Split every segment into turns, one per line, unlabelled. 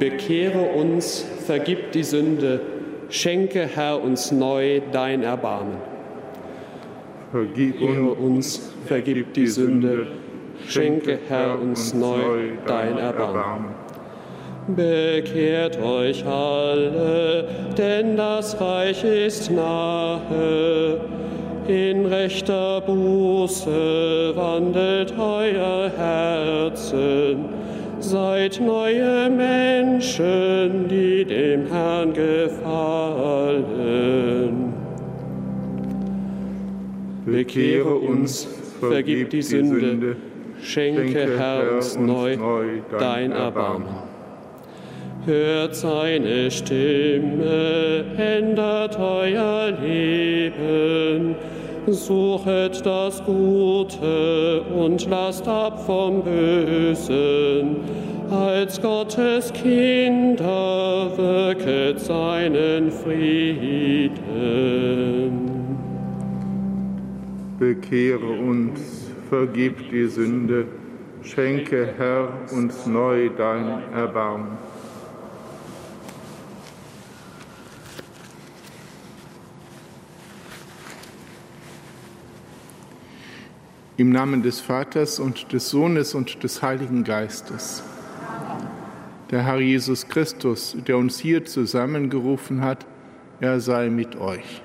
bekehre uns, vergib die Sünde, schenke, Herr, uns neu dein Erbarmen.
Vergib
Bekehre uns, vergib die Sünde, schenke, Herr, uns neu dein Erbarmen. Bekehrt euch alle, denn das Reich ist nahe. In rechter Buße wandelt euer Herzen. Seid neue Menschen, die dem Herrn gefallen. Bekehre uns, vergib die Sünde, schenke, Herr, uns neu dein Erbarmen. Hört seine Stimme, ändert euer Leben. Suchet das Gute und lasst ab vom Bösen. Als Gottes Kinder wirket seinen Frieden.
Bekehre uns, vergib die Sünde, schenke, Herr, uns neu dein Erbarmen. Im Namen des Vaters und des Sohnes und des Heiligen Geistes. Der Herr Jesus Christus, der uns hier zusammengerufen hat, er sei mit euch.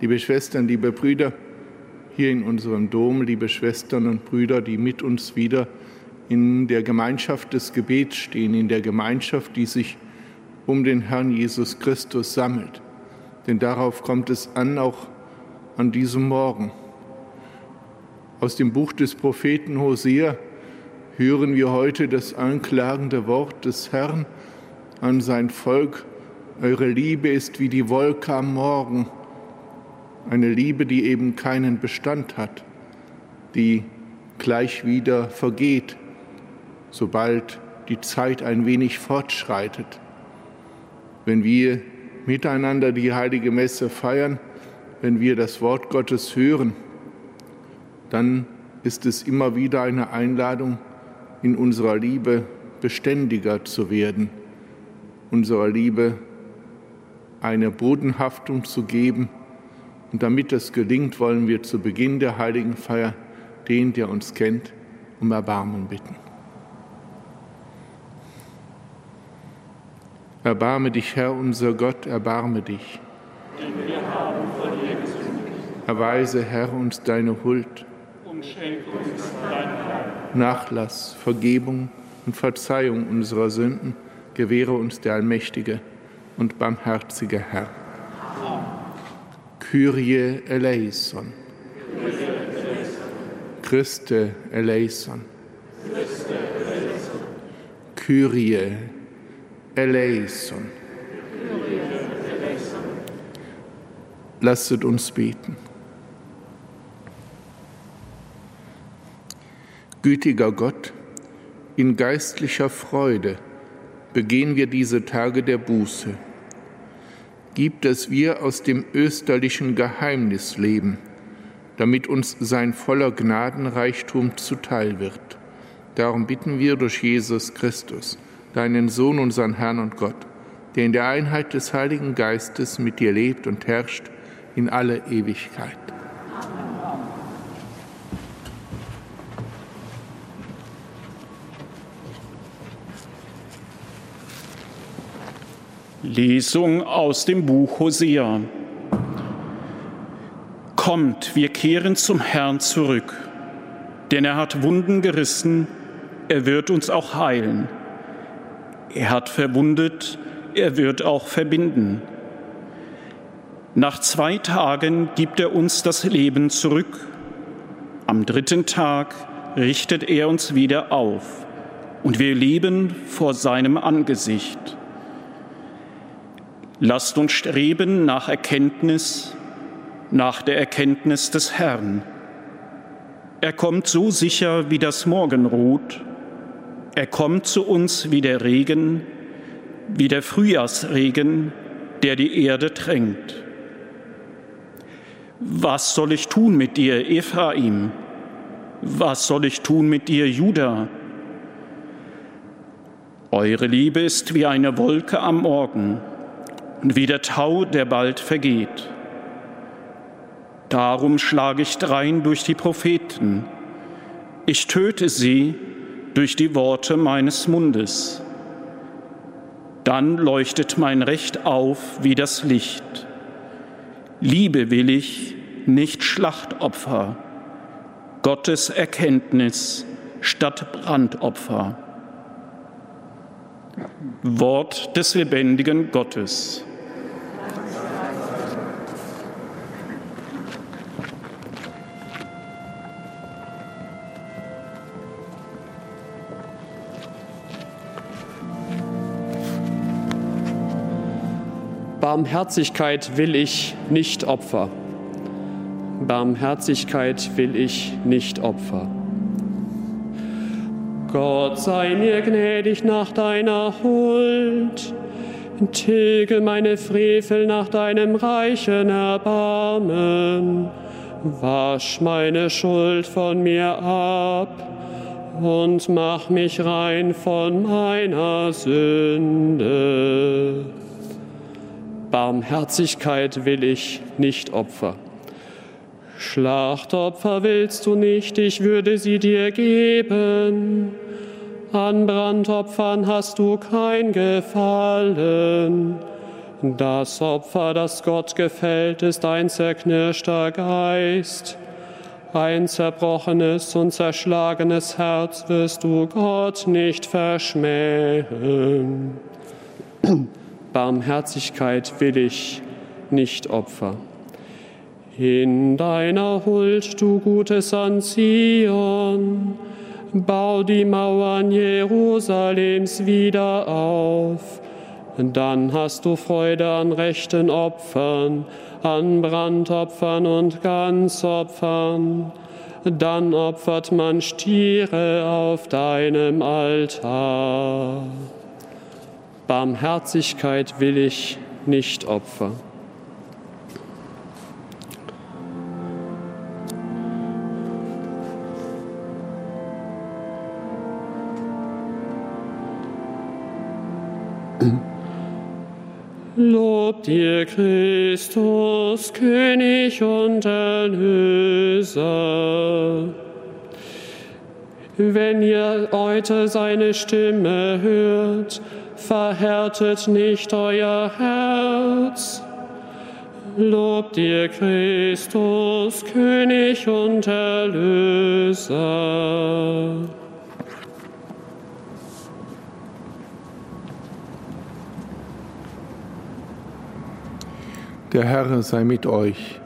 Liebe Schwestern, liebe Brüder, hier in unserem Dom, liebe Schwestern und Brüder, die mit uns wieder in der Gemeinschaft des Gebets stehen, in der Gemeinschaft, die sich um den Herrn Jesus Christus sammelt. Denn darauf kommt es an, auch an diesem Morgen. Aus dem Buch des Propheten Hosea hören wir heute das anklagende Wort des Herrn an sein Volk. Eure Liebe ist wie die Wolke am Morgen, eine Liebe, die eben keinen Bestand hat, die gleich wieder vergeht, sobald die Zeit ein wenig fortschreitet. Wenn wir miteinander die heilige Messe feiern, wenn wir das Wort Gottes hören, dann ist es immer wieder eine Einladung, in unserer Liebe beständiger zu werden, unserer Liebe eine Bodenhaftung zu geben. Und damit das gelingt, wollen wir zu Beginn der heiligen Feier den, der uns kennt, um Erbarmen bitten. Erbarme dich, Herr unser Gott, erbarme dich.
Denn wir haben vor dir gesündigt.
Erweise, Herr, uns deine Huld,
Und schenk uns dein Heil.
Nachlass, Vergebung und Verzeihung unserer Sünden gewähre uns der allmächtige und barmherzige Herr. Kyrie eleison. Christe eleison. Kyrie eleison. Lasset uns beten. Gütiger Gott, in geistlicher Freude begehen wir diese Tage der Buße. Gib, dass wir aus dem österlichen Geheimnis leben, damit uns sein voller Gnadenreichtum zuteil wird. Darum bitten wir durch Jesus Christus, deinen Sohn, unseren Herrn und Gott, der in der Einheit des Heiligen Geistes mit dir lebt und herrscht in alle Ewigkeit.
Lesung aus dem Buch Hosea. Kommt, wir kehren zum Herrn zurück, denn er hat Wunden gerissen, er wird uns auch heilen. Er hat verwundet, er wird auch verbinden. Nach zwei Tagen gibt er uns das Leben zurück. Am dritten Tag richtet er uns wieder auf und wir leben vor seinem Angesicht. Lasst uns streben nach Erkenntnis, nach der Erkenntnis des Herrn. Er kommt so sicher wie das Morgenrot. Er kommt zu uns wie der Regen, wie der Frühjahrsregen, der die Erde tränkt. Was soll ich tun mit dir, Ephraim? Was soll ich tun mit dir, Judah? Eure Liebe ist wie eine Wolke am Morgen wie der Tau, der bald vergeht. Darum schlage ich drein durch die Propheten. Ich töte sie durch die Worte meines Mundes. Dann leuchtet mein Recht auf wie das Licht. Liebe will ich, nicht Schlachtopfer. Gottes Erkenntnis statt Brandopfer. Wort des lebendigen Gottes.
Barmherzigkeit will ich nicht Opfer. Barmherzigkeit will ich nicht Opfer. Gott sei mir gnädig nach deiner Huld, tilge meine Frevel nach deinem reichen Erbarmen, wasch meine Schuld von mir ab und mach mich rein von meiner Sünde. Barmherzigkeit will ich nicht Opfer. Schlachtopfer willst du nicht, ich würde sie dir geben. An Brandopfern hast du kein Gefallen. Das Opfer, das Gott gefällt, ist ein zerknirschter Geist. Ein zerbrochenes und zerschlagenes Herz wirst du Gott nicht verschmähen. Barmherzigkeit will ich nicht Opfer. In deiner Huld, du Gutes an Zion, bau die Mauern Jerusalems wieder auf. Dann hast du Freude an rechten Opfern, an Brandopfern und Ganzopfern. Dann opfert man Stiere auf deinem Altar. Barmherzigkeit will ich nicht opfern. Lob dir Christus, König und Erlöser. Wenn ihr heute seine Stimme hört, verhärtet nicht euer Herz. Lob dir Christus, König und Erlöser.
Der Herr sei mit euch.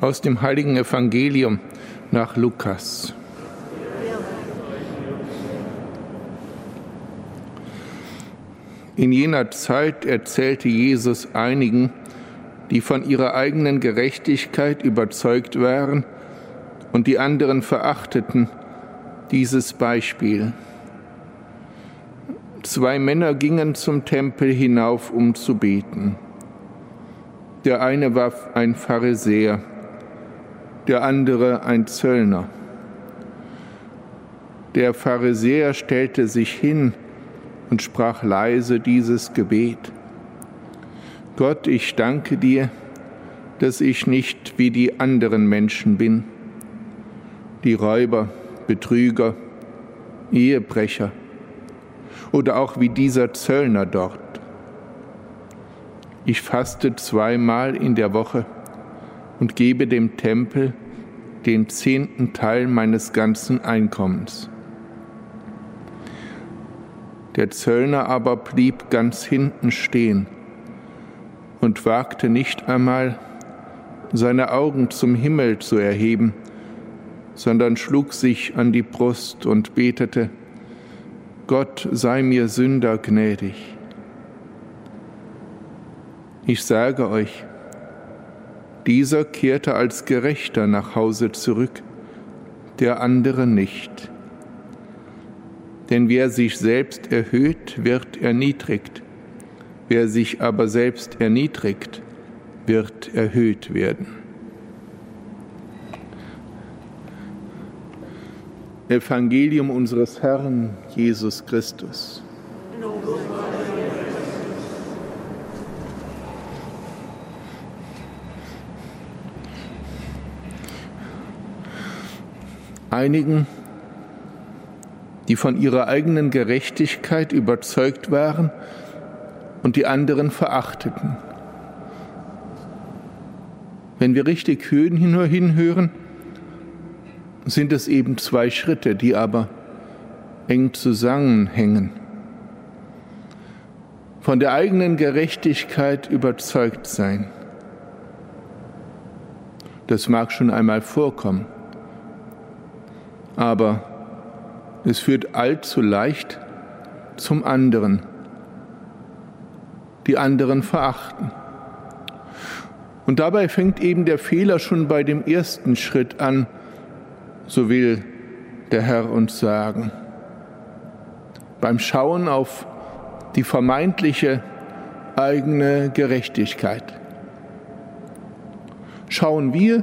Aus dem heiligen Evangelium nach Lukas. In jener Zeit erzählte Jesus einigen, die von ihrer eigenen Gerechtigkeit überzeugt waren und die anderen verachteten, dieses Beispiel. Zwei Männer gingen zum Tempel hinauf, um zu beten. Der eine war ein Pharisäer, der andere ein Zöllner. Der Pharisäer stellte sich hin und sprach leise dieses Gebet. Gott, ich danke dir, dass ich nicht wie die anderen Menschen bin, die Räuber, Betrüger, Ehebrecher, oder auch wie dieser Zöllner dort. Ich faste zweimal in der Woche und gebe dem Tempel den zehnten Teil meines ganzen Einkommens. Der Zöllner aber blieb ganz hinten stehen und wagte nicht einmal, seine Augen zum Himmel zu erheben, sondern schlug sich an die Brust und betete, Gott sei mir Sünder gnädig. Ich sage euch, dieser kehrte als Gerechter nach Hause zurück, der andere nicht. Denn wer sich selbst erhöht, wird erniedrigt, wer sich aber selbst erniedrigt, wird erhöht werden. Evangelium unseres Herrn Jesus Christus. Einigen, die von ihrer eigenen Gerechtigkeit überzeugt waren und die anderen verachteten. Wenn wir richtig hinhören, sind es eben zwei Schritte, die aber eng zusammenhängen. Von der eigenen Gerechtigkeit überzeugt sein. Das mag schon einmal vorkommen, aber es führt allzu leicht zum anderen. Die anderen verachten. Und dabei fängt eben der Fehler schon bei dem ersten Schritt an, so will der Herr uns sagen. Beim Schauen auf die vermeintliche eigene Gerechtigkeit. Schauen wir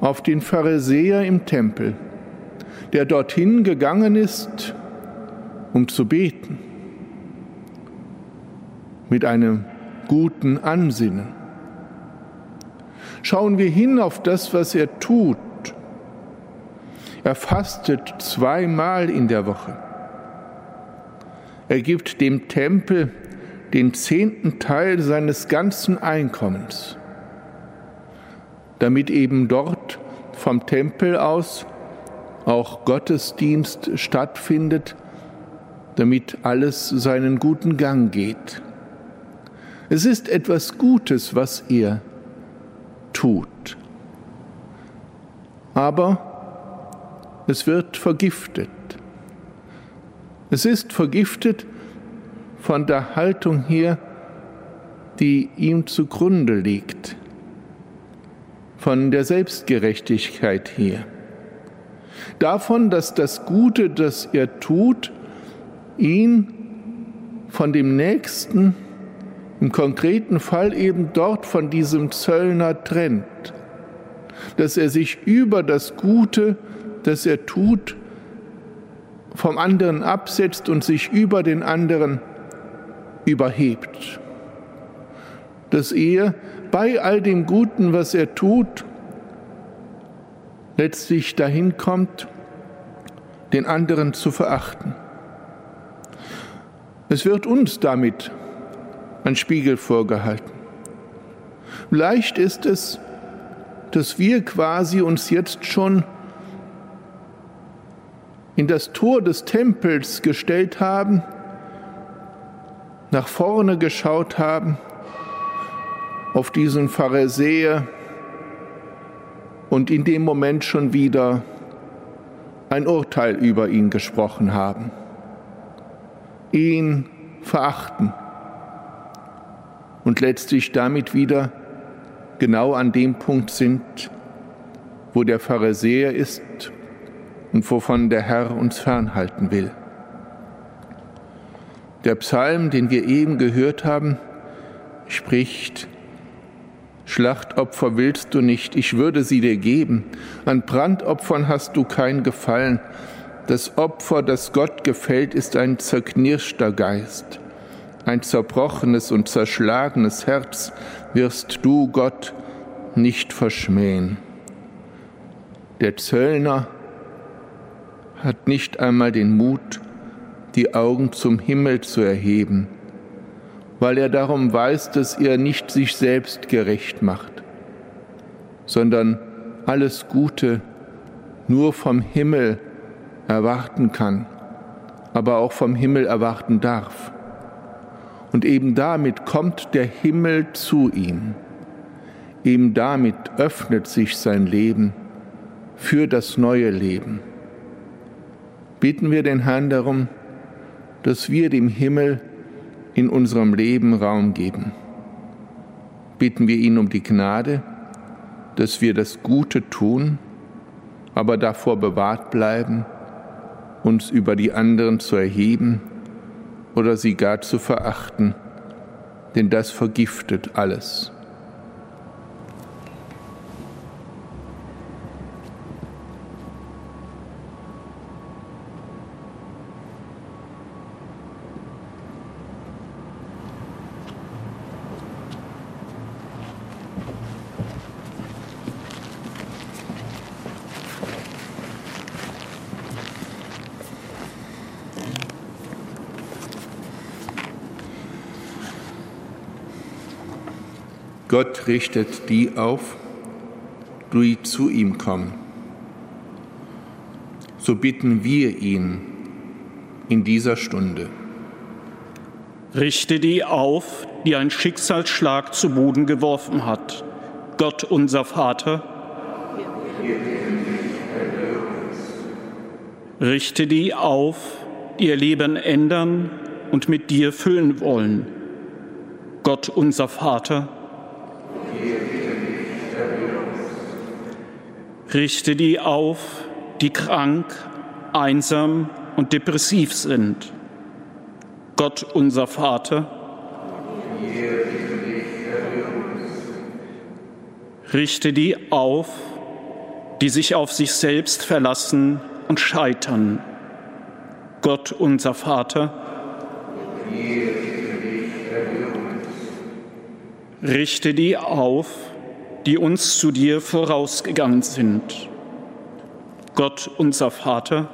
auf den Pharisäer im Tempel, der dorthin gegangen ist, um zu beten, mit einem guten Ansinnen. Schauen wir hin auf das, was er tut, er fastet zweimal in der Woche. Er gibt dem Tempel den zehnten Teil seines ganzen Einkommens, damit eben dort vom Tempel aus auch Gottesdienst stattfindet, damit alles seinen guten Gang geht. Es ist etwas Gutes, was er tut. Aber es wird vergiftet. Es ist vergiftet von der Haltung her, die ihm zugrunde liegt, von der Selbstgerechtigkeit her, davon, dass das Gute, das er tut, ihn von dem Nächsten, im konkreten Fall eben dort von diesem Zöllner trennt, dass er sich über das Gute das er tut, vom anderen absetzt und sich über den anderen überhebt. Dass er bei all dem Guten, was er tut, letztlich dahin kommt, den anderen zu verachten. Es wird uns damit ein Spiegel vorgehalten. Leicht ist es, dass wir quasi uns jetzt schon in das Tor des Tempels gestellt haben, nach vorne geschaut haben, auf diesen Pharisäer und in dem Moment schon wieder ein Urteil über ihn gesprochen haben, ihn verachten und letztlich damit wieder genau an dem Punkt sind, wo der Pharisäer ist und wovon der Herr uns fernhalten will. Der Psalm, den wir eben gehört haben, spricht, Schlachtopfer willst du nicht, ich würde sie dir geben, an Brandopfern hast du kein Gefallen, das Opfer, das Gott gefällt, ist ein zerknirschter Geist, ein zerbrochenes und zerschlagenes Herz wirst du, Gott, nicht verschmähen. Der Zöllner hat nicht einmal den Mut, die Augen zum Himmel zu erheben, weil er darum weiß, dass er nicht sich selbst gerecht macht, sondern alles Gute nur vom Himmel erwarten kann, aber auch vom Himmel erwarten darf. Und eben damit kommt der Himmel zu ihm. Eben damit öffnet sich sein Leben für das neue Leben bitten wir den Herrn darum, dass wir dem Himmel in unserem Leben Raum geben. Bitten wir ihn um die Gnade, dass wir das Gute tun, aber davor bewahrt bleiben, uns über die anderen zu erheben oder sie gar zu verachten, denn das vergiftet alles. Gott richtet die auf, die zu ihm kommen. So bitten wir ihn in dieser Stunde.
Richte die auf, die ein Schicksalsschlag zu Boden geworfen hat. Gott unser Vater. Richte die auf, die ihr Leben ändern und mit dir füllen wollen. Gott unser Vater. Richte die auf, die krank, einsam und depressiv sind. Gott unser Vater. Richte die auf, die sich auf sich selbst verlassen und scheitern. Gott unser Vater. Richte die auf, die uns zu dir vorausgegangen sind. Gott unser Vater.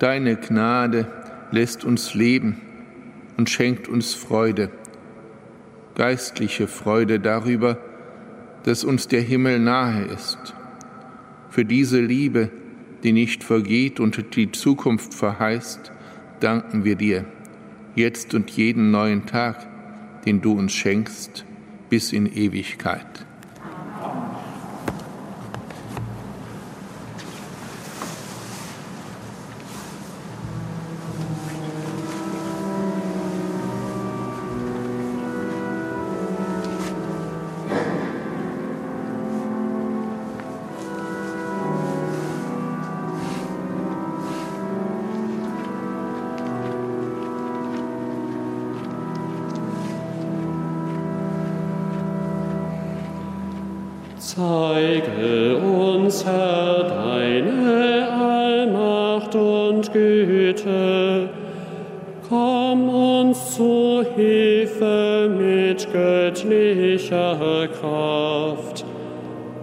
Deine Gnade lässt uns leben und schenkt uns Freude, geistliche Freude darüber, dass uns der Himmel nahe ist. Für diese Liebe, die nicht vergeht und die Zukunft verheißt, danken wir dir, jetzt und jeden neuen Tag, den du uns schenkst, bis in Ewigkeit.
Deine Allmacht und Güte. Komm uns zu Hilfe mit göttlicher Kraft.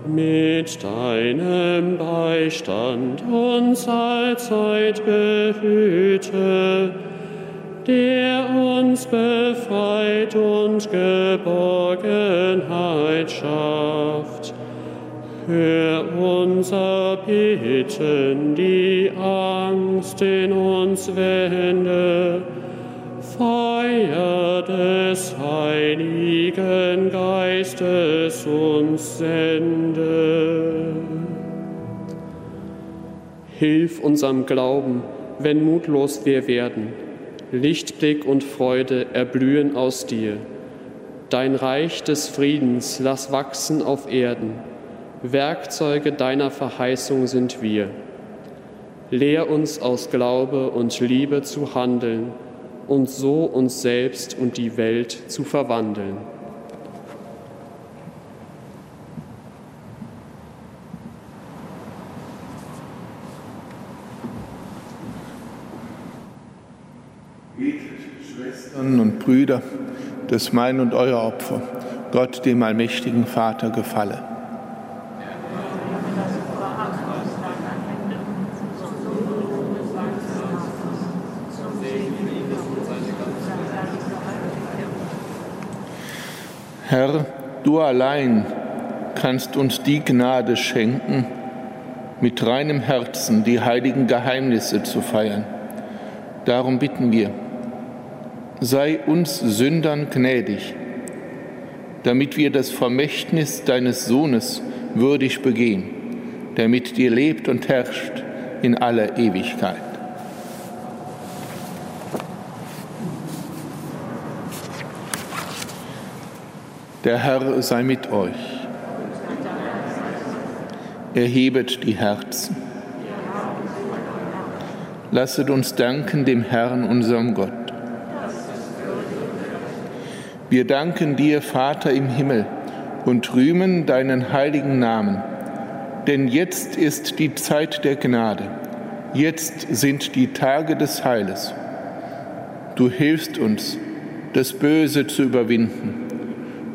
Mit deinem Beistand uns allzeit behüte, der uns befreit und Geborgenheit schafft. Hör unser Bitten, die Angst in uns wende, Feuer des Heiligen Geistes uns sende. Hilf unserem Glauben, wenn mutlos wir werden. Lichtblick und Freude erblühen aus dir. Dein Reich des Friedens lass wachsen auf Erden Werkzeuge deiner Verheißung sind wir. Lehr uns aus Glaube und Liebe zu handeln und so uns selbst und die Welt zu verwandeln.
Schwestern und Brüder, dass mein und euer Opfer Gott, dem allmächtigen Vater, gefalle. Herr, du allein kannst uns die Gnade schenken, mit reinem Herzen die heiligen Geheimnisse zu feiern. Darum bitten wir, sei uns Sündern gnädig, damit wir das Vermächtnis deines Sohnes würdig begehen, der mit dir lebt und herrscht in aller Ewigkeit. Der Herr sei mit euch. Erhebet die Herzen. Lasset uns danken dem Herrn, unserem Gott. Wir danken dir, Vater im Himmel, und rühmen deinen heiligen Namen. Denn jetzt ist die Zeit der Gnade, jetzt sind die Tage des Heiles. Du hilfst uns, das Böse zu überwinden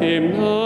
Him.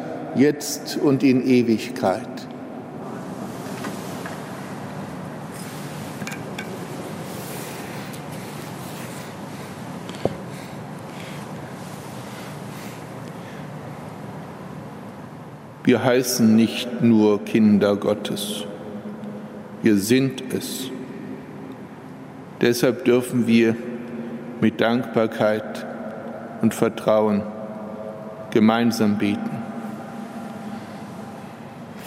jetzt und in Ewigkeit. Wir heißen nicht nur Kinder Gottes, wir sind es. Deshalb dürfen wir mit Dankbarkeit und Vertrauen gemeinsam beten.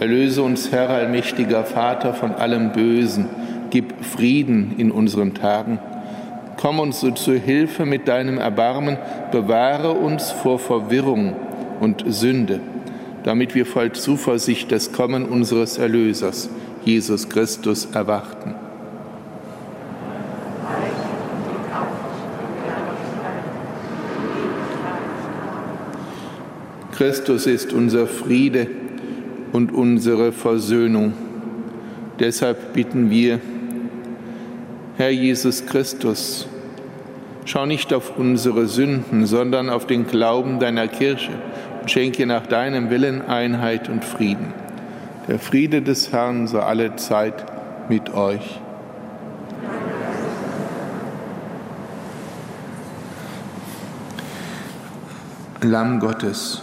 Erlöse uns, Herr allmächtiger Vater, von allem Bösen. Gib Frieden in unseren Tagen. Komm uns so zur Hilfe mit deinem Erbarmen. Bewahre uns vor Verwirrung und Sünde, damit wir voll Zuversicht das Kommen unseres Erlösers, Jesus Christus, erwarten. Christus ist unser Friede und unsere Versöhnung. Deshalb bitten wir, Herr Jesus Christus, schau nicht auf unsere Sünden, sondern auf den Glauben deiner Kirche und schenke nach deinem Willen Einheit und Frieden. Der Friede des Herrn sei alle Zeit mit euch. Lamm Gottes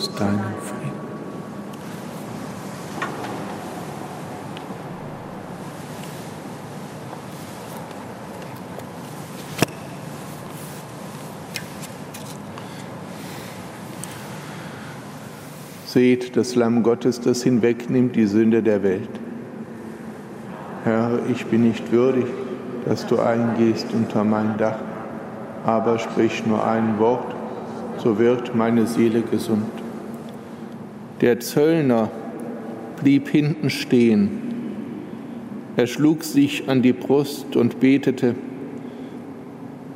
uns deinen Frieden. Seht das Lamm Gottes, das hinwegnimmt die Sünde der Welt. Herr, ich bin nicht würdig, dass du eingehst unter mein Dach, aber sprich nur ein Wort, so wird meine Seele gesund. Der Zöllner blieb hinten stehen. Er schlug sich an die Brust und betete,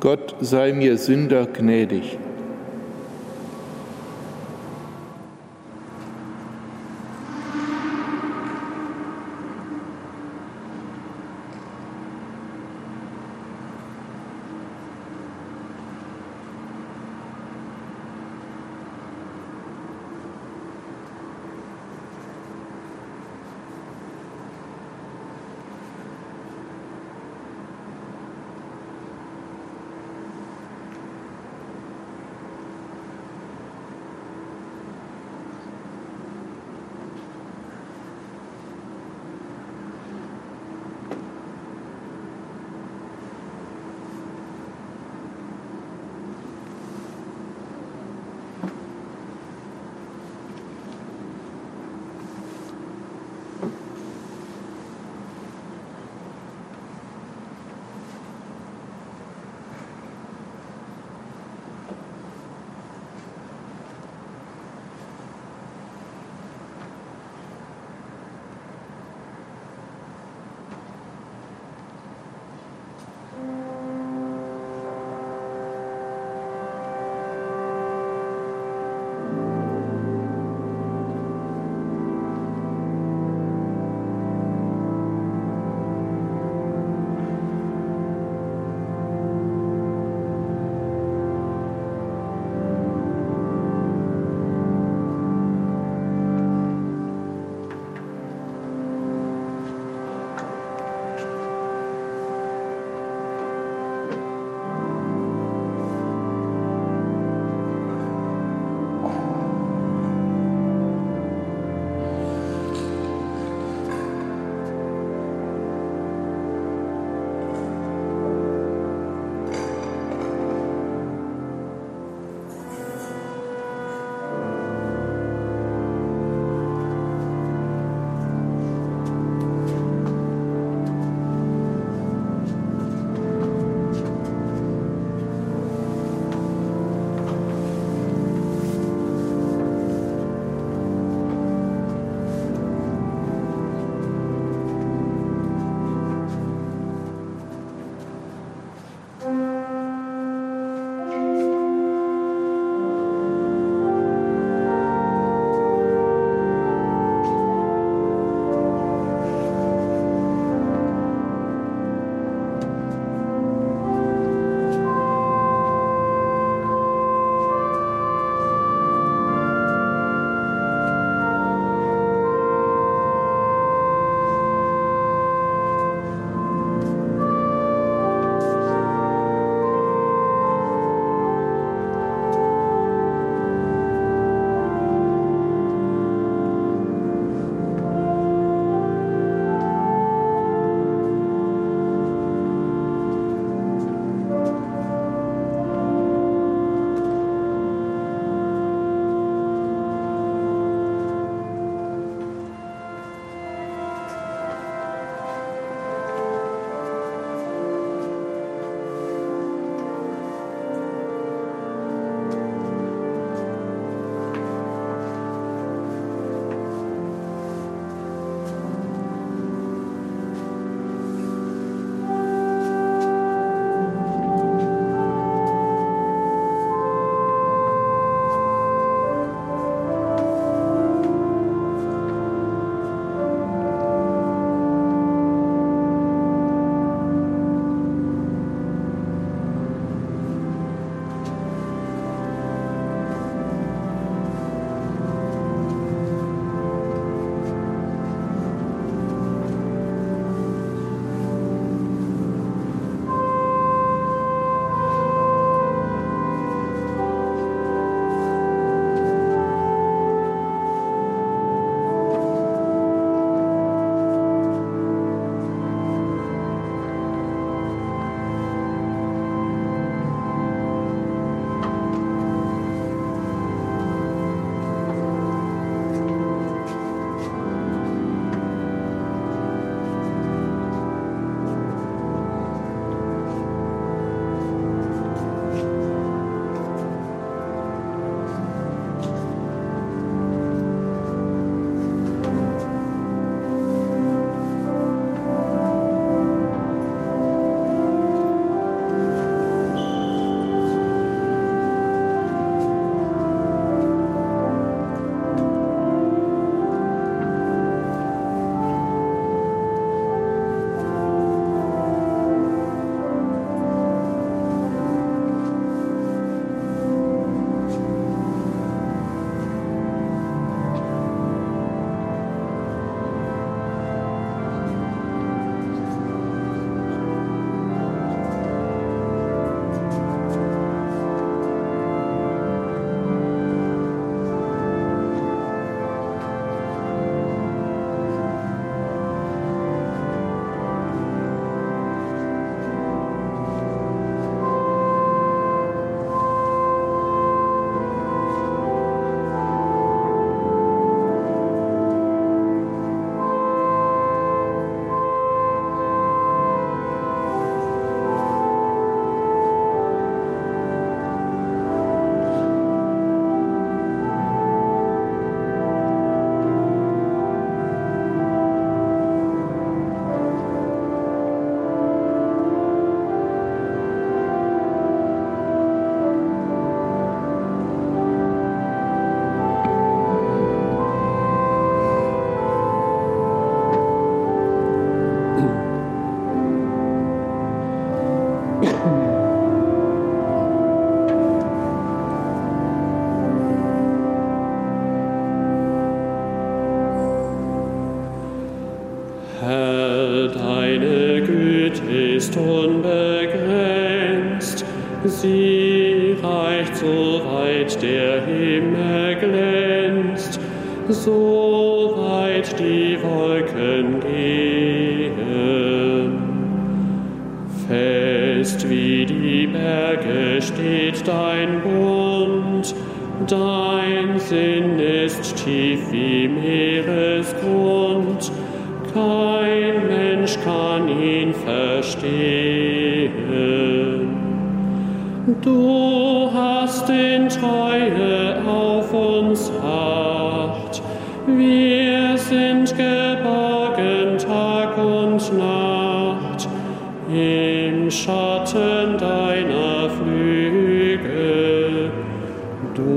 Gott sei mir Sünder gnädig.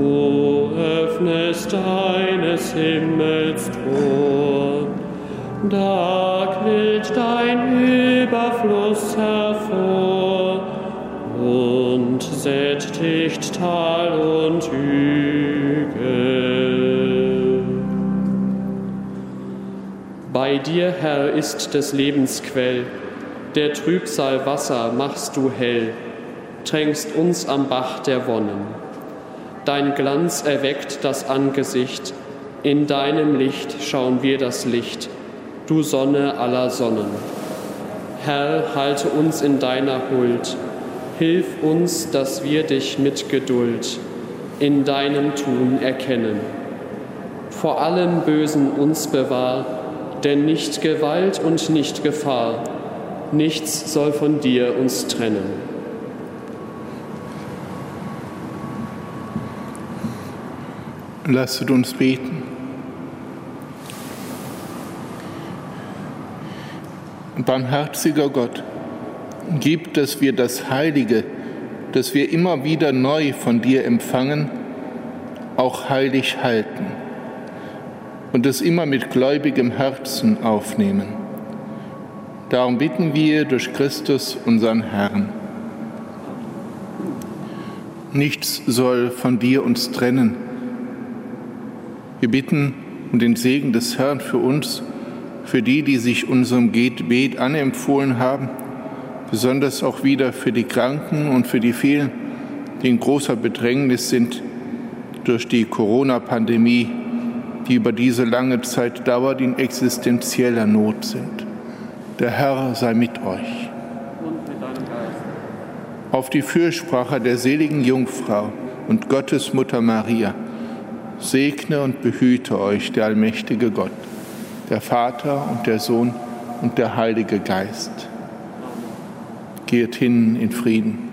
Du öffnest deines Himmels Tor, da quillt dein Überfluss hervor und sättigt Tal und Hügel. Bei dir, Herr, ist des Lebens Quell, der Trübsal Wasser machst du hell, tränkst uns am Bach der Wonnen. Dein Glanz erweckt das Angesicht, in deinem Licht schauen wir das Licht, du Sonne aller Sonnen. Herr, halte uns in deiner Huld, hilf uns, dass wir dich mit Geduld in deinem Tun erkennen. Vor allem Bösen uns bewahr, denn nicht Gewalt und nicht Gefahr, nichts soll von dir uns trennen.
Lasset uns beten. Barmherziger Gott, gib, dass wir das Heilige, das wir immer wieder neu von dir empfangen, auch heilig halten und es immer mit gläubigem Herzen aufnehmen. Darum bitten wir durch Christus, unseren Herrn. Nichts soll von dir uns trennen. Wir bitten um den Segen des Herrn für uns, für die, die sich unserem Gebet anempfohlen haben, besonders auch wieder für die Kranken und für die vielen, die in großer Bedrängnis sind durch die Corona-Pandemie, die über diese lange Zeit dauert, in existenzieller Not sind. Der Herr sei mit euch. Auf die Fürsprache der seligen Jungfrau und Gottes Mutter Maria segne und behüte euch der allmächtige Gott, der Vater und der Sohn und der Heilige Geist. Geht hin in Frieden.